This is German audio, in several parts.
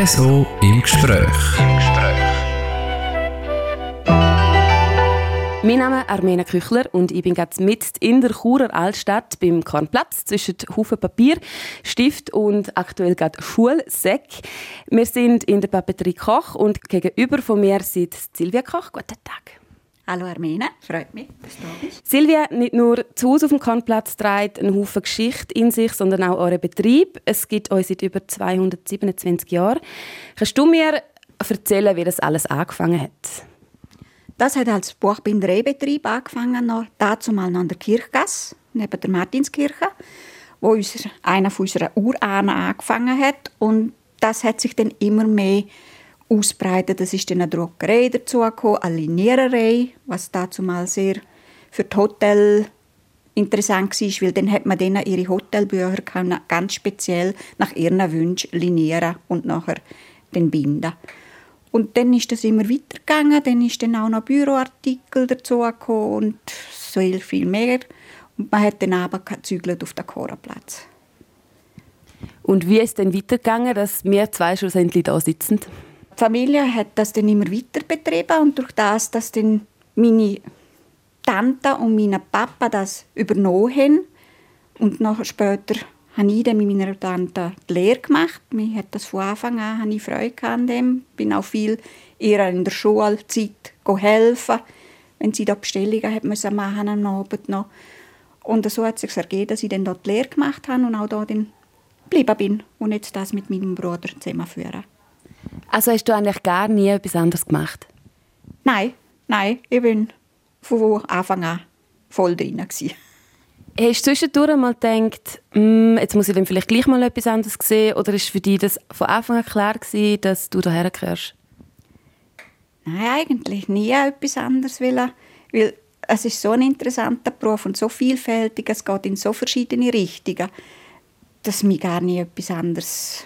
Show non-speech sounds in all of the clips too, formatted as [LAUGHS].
RSO im Gespräch. Mein Name ist Armena Küchler und ich bin gerade mit in der Churer Altstadt beim Kornplatz zwischen Haufen Papier, Stift und aktuell gerade Schulsäck. Wir sind in der Papeterie Koch und gegenüber von mir sitzt Silvia Koch. Guten Tag. Hallo Armena, freut mich, dass du da bist. Silvia, nicht nur zu Hause auf dem Kornplatz trägt einen Haufen Geschichte in sich, sondern auch euren Betrieb. Es gibt euch seit über 227 Jahren. Kannst du mir erzählen, wie das alles angefangen hat? Das hat als Buchbindereibetrieb angefangen, noch, dazu mal an der Kirchgasse, neben der Martinskirche, wo unser, einer von unseren Urahnen angefangen hat. Und das hat sich dann immer mehr ausbreitet. Es ist dann eine Druckerei dazugekommen, eine Liniererei, was dazu mal sehr für die Hotel interessant war, weil dann hat man denen ihre Hotelbücher ganz speziell nach ihren Wünschen linieren und nachher den binden. Und dann ist das immer weitergegangen, dann ist dann auch noch Büroartikel dazugekommen und so viel mehr. Und man hat dann aber gezügelt auf den Chorenplatz. Und wie ist es dann weitergegangen, dass wir zwei schlussendlich da sitzen? Die Familie hat das dann immer weiter betrieben und durch das, dass dann meine Tante und mein Papa das übernommen haben und noch später habe ich dann mit meiner Tante die Lehre gemacht. Mir hat das von Anfang an habe ich Freude an dem. bin auch viel ihr in der Schulzeit helfen, wenn sie da Bestellungen hat müssen machen am Abend noch. Und so hat es sich ergeben, dass ich dann dort die Lehre gemacht habe und auch da geblieben bin und jetzt das mit meinem Bruder zusammenführen. Also hast du eigentlich gar nie etwas anderes gemacht? Nein, nein, ich bin von Anfang an voll drin. Gewesen. Hast du zwischendurch mal gedacht, mm, jetzt muss ich dann vielleicht gleich mal etwas anderes sehen? Oder ist für dich das von Anfang an klar gewesen, dass du daher gehörst? Nein, eigentlich nie etwas anderes wollen, weil es ist so ein interessanter Beruf und so vielfältig, es geht in so verschiedene Richtungen, dass mich gar nie etwas anderes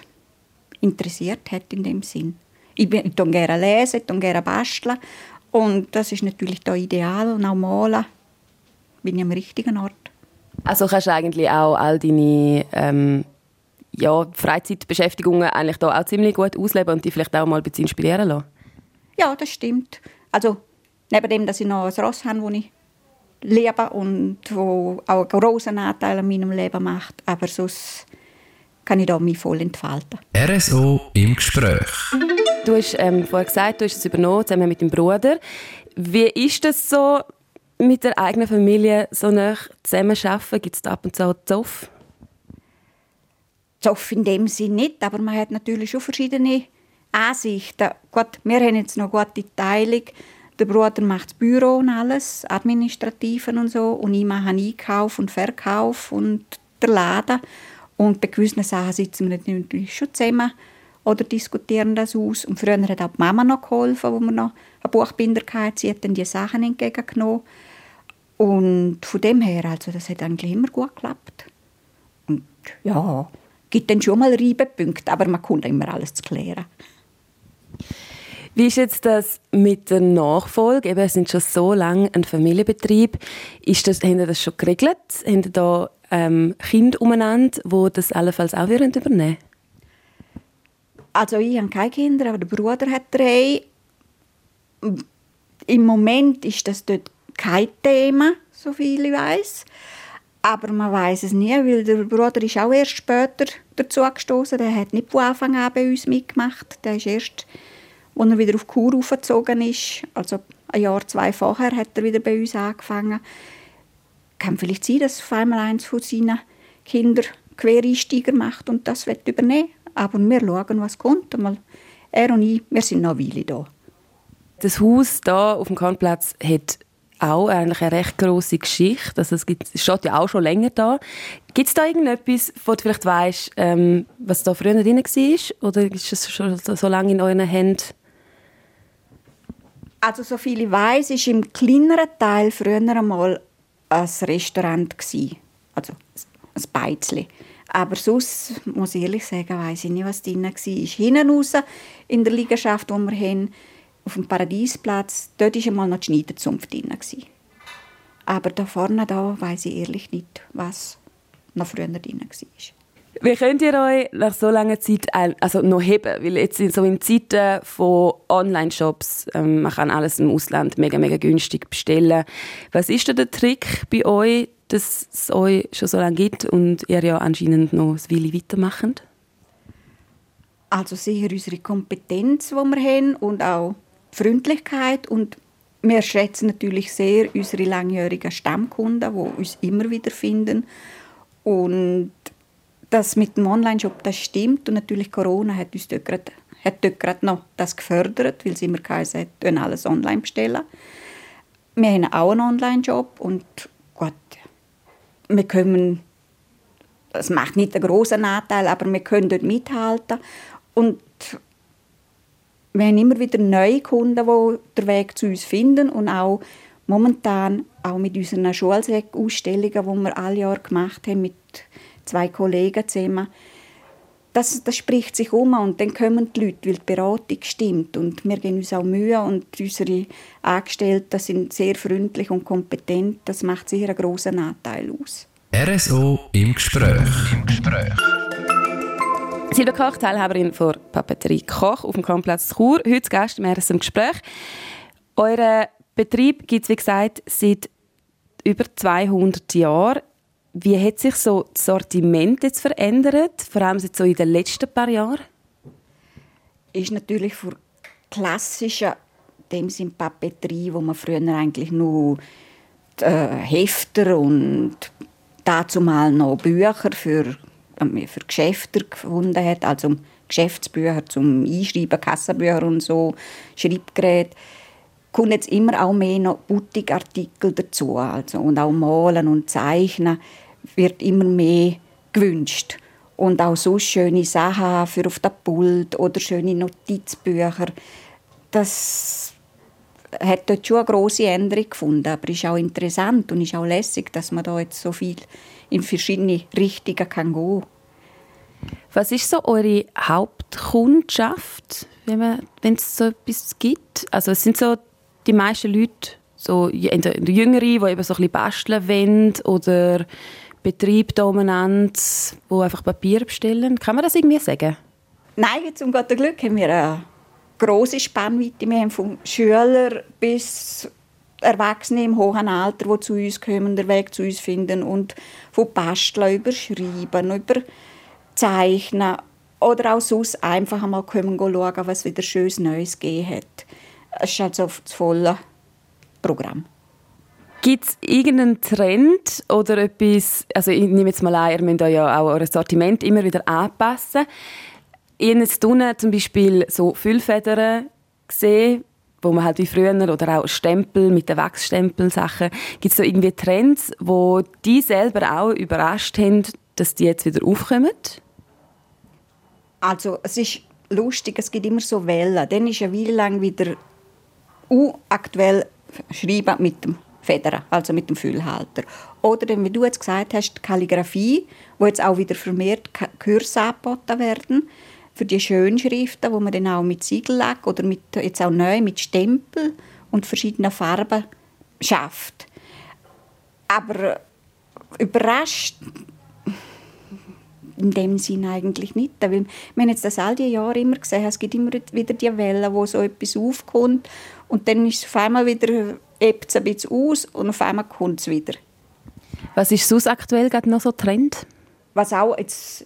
interessiert hat in dem Sinn. Ich, bin, ich gerne lesen, ich gerne basteln und das ist natürlich da ideal und auch malen bin ich am richtigen Ort. Also kannst du eigentlich auch all deine ähm, ja, Freizeitbeschäftigungen eigentlich da auch ziemlich gut ausleben und dich vielleicht auch mal ein bisschen inspirieren lassen? Ja, das stimmt. Also neben dem, dass ich noch ein Ross habe, wo ich lebe und wo auch einen grossen Anteil an meinem Leben macht, aber sonst kann ich da mich voll entfalten. RSO im Gespräch. Du hast ähm, vorher gesagt, du hast es übernommen, zusammen mit deinem Bruder. Wie ist das so, mit der eigenen Familie so nah zusammenarbeiten? Gibt es da ab und zu auch Zoff? Zoff in dem Sinne nicht, aber man hat natürlich schon verschiedene Ansichten. Gut, wir haben jetzt noch gute Teilung. Der Bruder macht das Büro und alles, Administrativen und so. Und ich mache Einkauf und Verkauf und der Laden. Und bei gewissen Sachen sitzen wir natürlich schon zusammen oder diskutieren das aus. Und früher hat auch die Mama noch geholfen, wo wir noch eine Buchbinder hatten. Sie hat dann die Sachen entgegengenommen. Und von dem her, also das hat eigentlich immer gut geklappt. Und ja, gibt dann schon mal Reibepunkte, aber man kommt immer alles zu klären. Wie ist jetzt das mit der Nachfolge? Eben, es sind schon so lange ein Familienbetrieb. Ist das, haben Sie das schon geregelt? Haben Sie da ähm, Kinder umeinander, die das allenfalls auch übernehmen würden? Also ich habe keine Kinder, aber der Bruder hat drei. Im Moment ist das dort kein Thema, so viel ich weiß. Aber man weiß es nie, weil der Bruder ist auch erst später dazu gestoßen. Der hat nicht von Anfang an bei uns mitgemacht. Der ist erst, als er wieder auf Kur aufgezogen ist, also ein Jahr, zwei vorher, hat er wieder bei uns angefangen. Kann vielleicht sein, dass auf einmal eins von seinen Kindern Quereinsteiger macht und das wird übernehmen. Aber wir schauen, was kommt. er und ich, wir sind noch eine Weile da. Das Haus hier auf dem Kornplatz hat auch eigentlich eine recht grosse Geschichte. Also es, gibt, es steht ja auch schon länger da. Gibt es da irgendetwas, wo du vielleicht weißt, ähm, was da früher drin war? Oder ist es schon so lange in euren Händen? Also so viel ich weiß, ist im kleineren Teil früher einmal ein Restaurant gewesen. also ein Beizli. Aber sonst muss ich ehrlich sagen, weiß ich nicht, was drin war. Hinten raus in der Liegenschaft, die wir haben, auf dem Paradiesplatz, dort war einmal noch die Schneiderzunft drin. Aber da vorne da weiß ich ehrlich nicht, was noch früher drin war. Wie könnt ihr euch nach so langer Zeit also noch heben? Weil jetzt so in Zeiten von Online-Shops, ähm, man kann alles im Ausland mega, mega günstig bestellen. Was ist denn der Trick bei euch, dass es euch schon so lange gibt und ihr ja anscheinend noch das Willi weitermacht? Also sicher unsere Kompetenz, die wir haben und auch die Freundlichkeit und wir schätzen natürlich sehr unsere langjährigen Stammkunden, die uns immer wieder finden und das mit dem Online-Shop, das stimmt. Und natürlich Corona hat uns dort gerade, hat dort gerade noch das gefördert, weil sie immer geheißen hat, alles online bestellen. Wir haben auch einen Online-Shop und gut, wir können, das macht nicht einen großen Nachteil, aber wir können dort mithalten. Und wir haben immer wieder neue Kunden, die den Weg zu uns finden und auch momentan auch mit unseren Schulsäck-Ausstellungen, die wir alle Jahr gemacht haben mit zwei Kollegen zusammen. Das, das spricht sich um und dann kommen die Leute, weil die Beratung stimmt und wir geben uns auch Mühe und unsere Angestellten sind sehr freundlich und kompetent. Das macht sicher einen grossen Anteil aus. RSO im Gespräch. Im Gespräch. Silvia Koch, Teilhaberin der Papeterie Koch auf dem Kronplatz Chur. Heute Gast im RSO im Gespräch. Euren Betrieb gibt es, wie gesagt, seit über 200 Jahren. Wie hat sich so das Sortiment jetzt verändert, vor allem jetzt so in den letzten paar Jahren? Ist natürlich für klassische dem sind Papeterie, wo man früher eigentlich nur äh, Hefter und dazu mal noch Bücher für, äh, für Geschäfte gefunden hat, also Geschäftsbücher zum Einschreiben, Kassenbücher und so, Schreibgeräte kommen jetzt immer auch mehr noch Boutique-Artikel dazu. Also, und auch Malen und Zeichnen wird immer mehr gewünscht. Und auch so schöne Sachen für auf der Pult oder schöne Notizbücher. Das hat dort schon eine grosse Änderung gefunden. Aber es ist auch interessant und ist auch lässig, dass man da jetzt so viel in verschiedene Richtungen kann gehen kann. Was ist so eure Hauptkundschaft, wenn, es so etwas gibt? Also es sind so die meisten Leute, so entweder Jüngere, die eben so ein basteln wollen oder Betrieb dominant, die einfach Papier bestellen. Kann man das irgendwie sagen? Nein, zum Gottes Glück haben wir eine grosse Spannweite. Wir haben von Schülern bis Erwachsene im hohen Alter, die zu uns kommen, den Weg zu uns finden und von Basteln über Schreiben, über Zeichnen oder auch sonst einfach einmal kommen schauen, was wieder schönes Neues gegeben hat. Es ist also das volle Programm. Gibt es irgendeinen Trend oder etwas, also ich nehme jetzt mal an, ihr müsst ja auch euer Sortiment immer wieder anpassen. Ich habe jetzt zum Beispiel so Füllfedern gesehen, wo man halt wie früher, oder auch Stempel mit den Wachsstempeln-Sachen. Gibt es da irgendwie Trends, wo die selber auch überrascht haben, dass die jetzt wieder aufkommen? Also es ist lustig, es gibt immer so Wellen. Dann ist eine Weile lang wieder aktuell schreiben mit dem Federn, also mit dem Füllhalter. Oder wie du jetzt gesagt hast, die Kalligrafie, wo jetzt auch wieder vermehrt Kurse angeboten werden für die Schönschriften, wo man dann auch mit Siegellack oder mit, jetzt auch neu mit Stempel und verschiedenen Farben schafft. Aber überrascht in dem Sinn eigentlich nicht. Weil wir haben jetzt das all die Jahre immer gesehen, es gibt immer wieder die Wellen, wo so etwas aufkommt und dann ist es auf einmal wieder ein bisschen aus und auf einmal kommt es wieder. Was ist sonst aktuell gerade noch so Trend? Was auch jetzt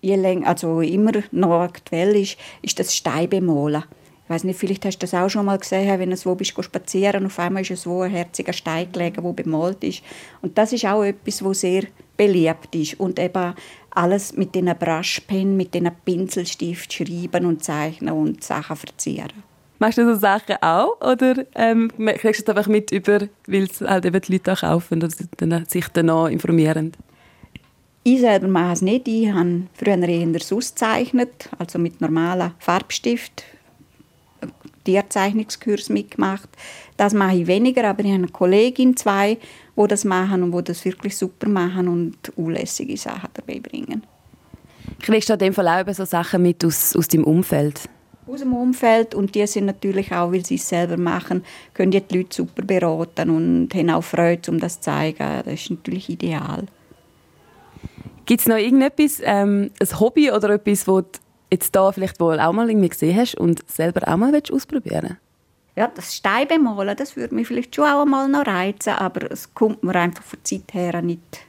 je länger, also immer noch aktuell ist, ist das Steinbemalen. Ich weiß nicht, vielleicht hast du das auch schon mal gesehen, wenn du wo bist spazieren auf einmal ist es wo ein herziger Stein gelegen, wo bemalt ist. Und das ist auch etwas, wo sehr beliebt ist und eben alles mit diesen Brushpen, mit diesen Pinselstift schreiben und zeichnen und Sachen verzieren. Machst du so Sachen auch oder ähm, kriegst du es einfach mit über, weil es halt eben die Leute auch kaufen und sich dann auch informieren? Ich selber mache es nicht. Ich habe früher eher auszeichnet, also mit normalen Farbstift, Tierzeichnungskurs mitgemacht. Das mache ich weniger, aber ich habe eine Kollegin, zwei, die das machen und die das wirklich super machen und unlässige Sachen dabei bringen. Kriegst du in dem Fall auch so Sachen mit aus, aus deinem Umfeld? Aus dem Umfeld und die sind natürlich auch, weil sie es selber machen, können die, die Leute super beraten und haben auch Freude, um das zu zeigen. Das ist natürlich ideal. Gibt es noch irgendetwas, ähm, ein Hobby oder etwas, das du jetzt da vielleicht wohl auch mal irgendwie gesehen hast und selber auch mal ausprobieren willst? Ja, das Steinbemalen, das würde mich vielleicht schon auch mal noch reizen, aber es kommt mir einfach von der Zeit her nicht,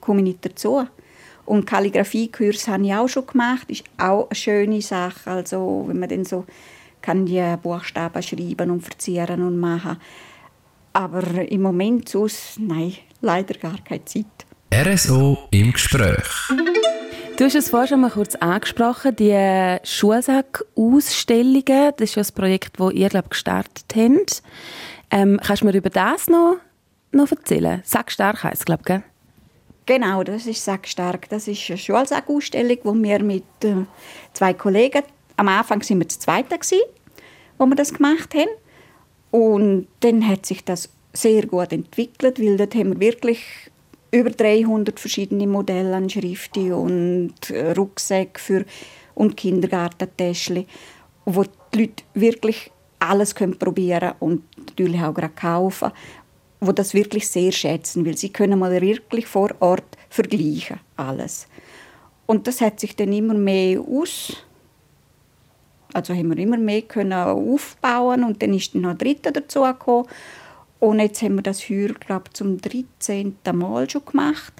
komme ich nicht dazu. Und Kalligrafiekurs habe ich auch schon gemacht, ist auch eine schöne Sache, also wenn man dann so kann die Buchstaben schreiben und verzieren und machen. Aber im Moment sonst, nein, leider gar keine Zeit. RSO im Gespräch. Du hast es vorhin schon mal kurz angesprochen, die Schulsack-Ausstellungen. Das ist ja ein Projekt, das ihr, glaube gestartet habt. Ähm, kannst du mir über das noch, noch erzählen? Sack stark heisst es, glaube ich, Genau, das ist Sack stark. Das ist eine Schulsack-Ausstellung, die wir mit äh, zwei Kollegen, am Anfang waren wir das Zweite, gewesen, wo wir das gemacht haben. Und dann hat sich das sehr gut entwickelt, weil dort haben wir wirklich über 300 verschiedene Modelle an Schriften und äh, Rucksäcke für und Kindergartentäschchen, wo die Leute wirklich alles können probieren und natürlich auch gerade kaufen, wo das wirklich sehr schätzen, weil sie können mal wirklich vor Ort vergleichen alles. Und das hat sich dann immer mehr aus also haben wir immer mehr können aufbauen und dann ist noch ein Dritter dazu gekommen und jetzt haben wir das heuer, glaube zum 13. Mal schon gemacht.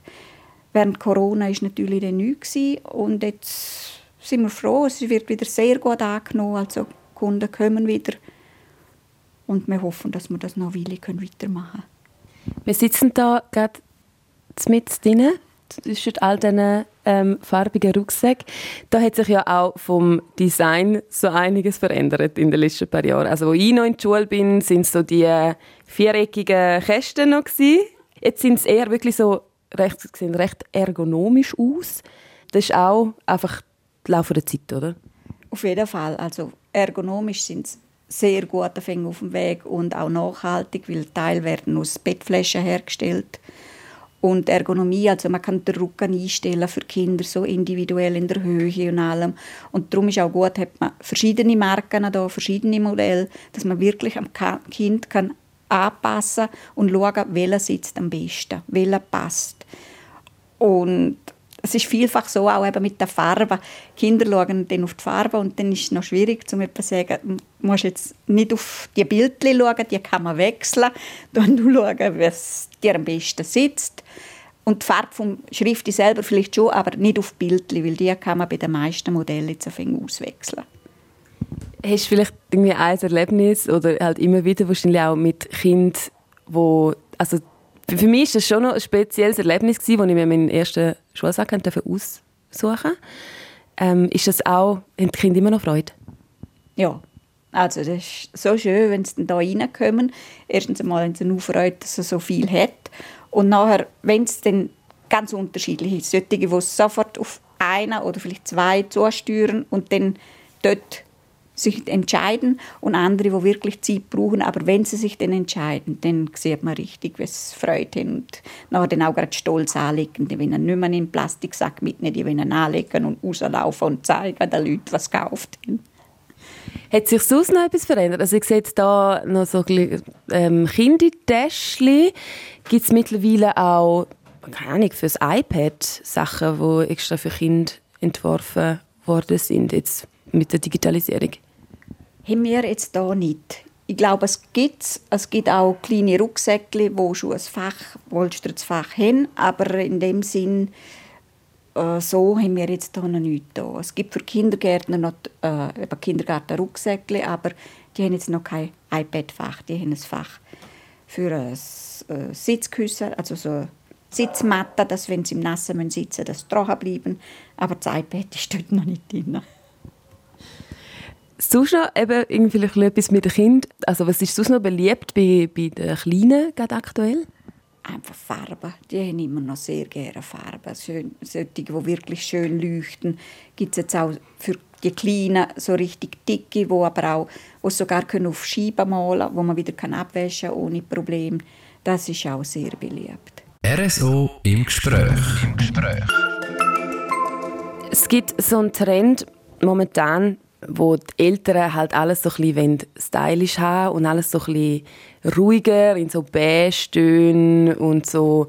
Während Corona war natürlich dann nichts. Und jetzt sind wir froh, es wird wieder sehr gut angenommen. Also Kunden kommen wieder. Und wir hoffen, dass wir das noch eine Weile weitermachen können. Wir sitzen da gerade mit drinnen zwischen all diesen ähm, farbigen Rucksäcken. Da hat sich ja auch vom Design so einiges verändert in den letzten paar Jahren. Also, als ich noch in der Schule bin, sind so die viereckigen Kästen noch gewesen. Jetzt sind es eher wirklich so recht, sehen recht ergonomisch aus. Das ist auch einfach der Lauf der Zeit, oder? Auf jeden Fall. Also ergonomisch sind sie sehr gut auf dem Weg und auch nachhaltig, weil Teile werden aus Bettflaschen hergestellt und Ergonomie, also man kann den Rücken einstellen für Kinder so individuell in der Höhe und allem und darum ist auch gut, hat man verschiedene Marken da, verschiedene Modelle, dass man wirklich am Kind kann anpassen und schauen, welcher sitzt am besten, welcher passt. Und es ist vielfach so, auch eben mit der Farbe. Kinder schauen dann auf die Farbe und dann ist es noch schwierig, zu sagen, du musst jetzt nicht auf die Bildchen schauen, die kann man wechseln. [LAUGHS] Dann du schauen, was dir am besten sitzt. Und die Farbe vom Schrift selber vielleicht schon, aber nicht auf Bildchen, weil die kann man bei den meisten Modellen jetzt auswechseln. Hast du vielleicht irgendwie ein Erlebnis oder halt immer wieder wahrscheinlich auch mit Kind, wo also für mich war das schon noch ein spezielles Erlebnis, als ich mir meinen ersten Schulsack aussuchen durfte. Ähm, ist das auch, haben die Kinder immer noch Freude? Ja, also das ist so schön, wenn sie hier reinkommen. Erstens einmal haben sie eine Freude, dass er so viel hat. Und nachher, wenn es dann ganz unterschiedlich ist, solche, die sofort auf einen oder vielleicht zwei zusteuern und dann dort sich entscheiden und andere, die wirklich Zeit brauchen. Aber wenn sie sich dann entscheiden, dann sieht man richtig, was Freude haben und nachher dann auch gerade stolz anlegen. Die wollen nicht mehr in den Plastiksack mitnehmen, die wollen anlegen und rauslaufen und zeigen den Leuten, was gekauft haben. Hat sich sonst noch etwas verändert? Also ich sehe jetzt da noch so ähm, Kindertäschchen. Gibt es mittlerweile auch, keine Ahnung, für das iPad Sachen, die extra für Kinder entworfen worden sind, jetzt mit der Digitalisierung? haben wir jetzt da nicht. Ich glaube, es gibt es gibt auch kleine Rucksäckchen, wo schon ein Fach, wohlstreutes Fach haben, aber in dem Sinn äh, so haben wir jetzt da noch nichts da. Es gibt für Kindergärtner noch äh, Kindergarten-Rucksäckchen, aber die haben jetzt noch kein iPad-Fach, die haben ein Fach für ein äh, Sitzkissen, also so Sitzmatte, dass wenn sie im Nassen sitzen, das trocken bleiben. Aber das iPad ist dort noch nicht drin. Sonst noch eben irgendwie etwas mit den Kindern. Also was ist sonst noch beliebt bei, bei den Kleinen gerade aktuell? Einfach Farben. Die haben immer noch sehr gerne Farben. Schön, solche, die wirklich schön leuchten. Gibt es jetzt auch für die Kleinen so richtig dicke, wo aber auch wo sogar können auf Scheiben malen können, wo man wieder kann abwaschen ohne Problem. Das ist auch sehr beliebt. RSO im Gespräch. Im Gespräch. Es gibt so einen Trend momentan wo die Eltern halt alles so ein bisschen stylisch haben und alles so ein bisschen ruhiger in so Beige-Tönen und so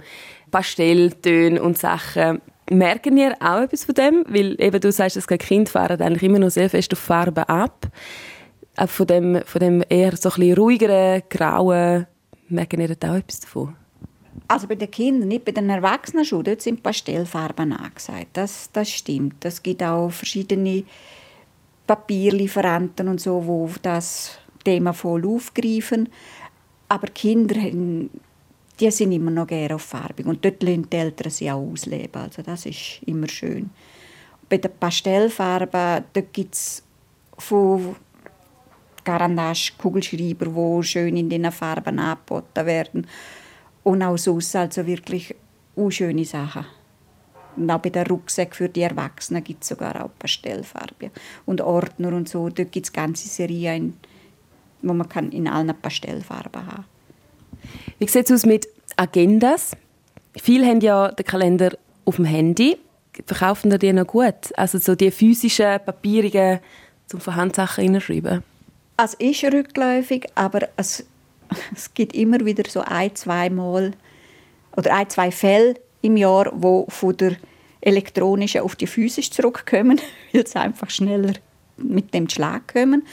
Pastelltönen und Sachen. Merken ihr auch etwas von dem? Weil eben du sagst, dass Kind fahren eigentlich immer noch sehr fest auf Farben ab. Auch von dem, von dem eher so ein bisschen ruhigeren, grauen, merken ihr auch etwas davon? Also bei den Kindern, nicht bei den Erwachsenen schon. Dort sind Pastellfarben angesagt. Das, das stimmt. Es gibt auch verschiedene Papierlieferanten und so, wo das Thema voll aufgreifen. Aber Kinder die sind immer noch gerne auf farbig. Und dort lassen die Eltern sie auch ausleben. Also das ist immer schön. Bei den Pastellfarben gibt es von Garandage Kugelschreiber, die schön in diesen Farben angeboten werden. Und auch sonst also wirklich schöne Sachen. Und auch bei den Rucksäcken für die Erwachsenen gibt es sogar auch Pastellfarben. Und Ordner und so, dort gibt es ganze Serien, wo man kann in allen Pastellfarben haben wie sieht es aus mit Agendas? Viele haben ja den Kalender auf dem Handy. Verkaufen die noch gut? Also so die physischen, papierigen, zum von Handsachen hineinschreiben? Es ist rückläufig, aber es, [LAUGHS] es gibt immer wieder so ein, zwei Mal oder ein, zwei Fälle im Jahr, wo von der elektronischen auf die physische zurückkommen, [LAUGHS] weil sie einfach schneller mit dem Schlag kommen.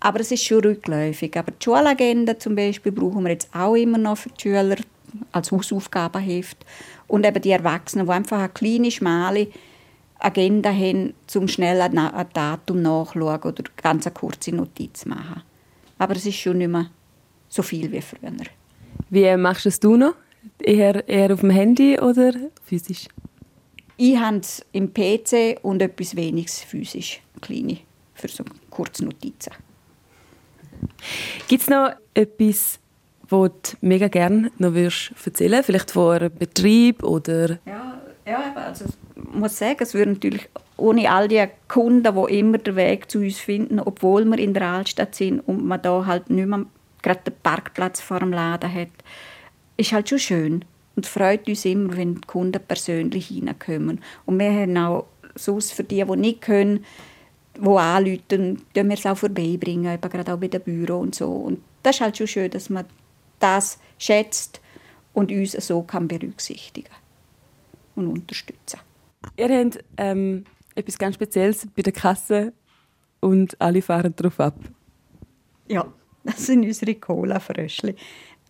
Aber es ist schon rückläufig. Aber die Schulagenda zum Beispiel brauchen wir jetzt auch immer noch für die Schüler als Hausaufgabenheft. Und eben die Erwachsenen, die einfach eine kleine, schmale Agenda haben, um schnell ein Datum nachzuschauen oder ganz eine kurze Notiz machen. Aber es ist schon nicht mehr so viel wie früher. Wie machst du es du noch? Eher, eher auf dem Handy oder physisch? Ich habe es im PC und etwas weniges physisch, kleine, für so kurze Notizen. Gibt es noch etwas, was du mega gerne noch würdest erzählen Vielleicht von einem Betrieb oder... Ja, ja also ich muss sagen, es würde natürlich ohne all die Kunden, die immer den Weg zu uns finden, obwohl wir in der Altstadt sind und man da halt nicht mehr gerade den Parkplatz vor dem Laden hat, ist halt schon schön und freut uns immer, wenn die Kunden persönlich hineinkommen. Und wir haben auch sonst für die, die nicht können, die anrufen, tun wir es auch vorbeibringen, eben gerade auch bei den Büro und so. Und das ist halt schon schön, dass man das schätzt und uns so kann berücksichtigen und unterstützen. Ihr habt ähm, etwas ganz Spezielles bei der Kasse und alle fahren darauf ab. Ja, das sind unsere Cola-Fröschli.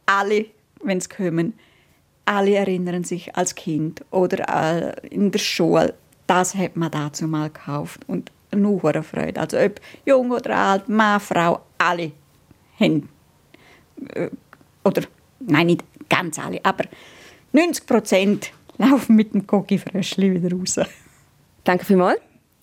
Alle, wenn sie kommen, alle erinnern sich als Kind oder äh, in der Schule, das hat man dazu mal gekauft. Und nur Freude. Also ob jung oder alt, Mann, Frau, alle haben, äh, oder nein, nicht ganz alle, aber 90 Prozent laufen mit dem Cookie-Fröschli wieder raus. Danke vielmals.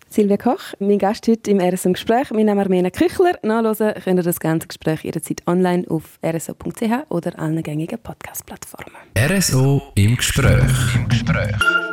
Silvia Koch, mein Gast heute im RSO Gespräch. Mein Name ist Armena Küchler. Nachhören könnt ihr das ganze Gespräch jederzeit online auf rso.ch oder allen gängigen Podcast-Plattformen. RSO im Gespräch. Im Gespräch.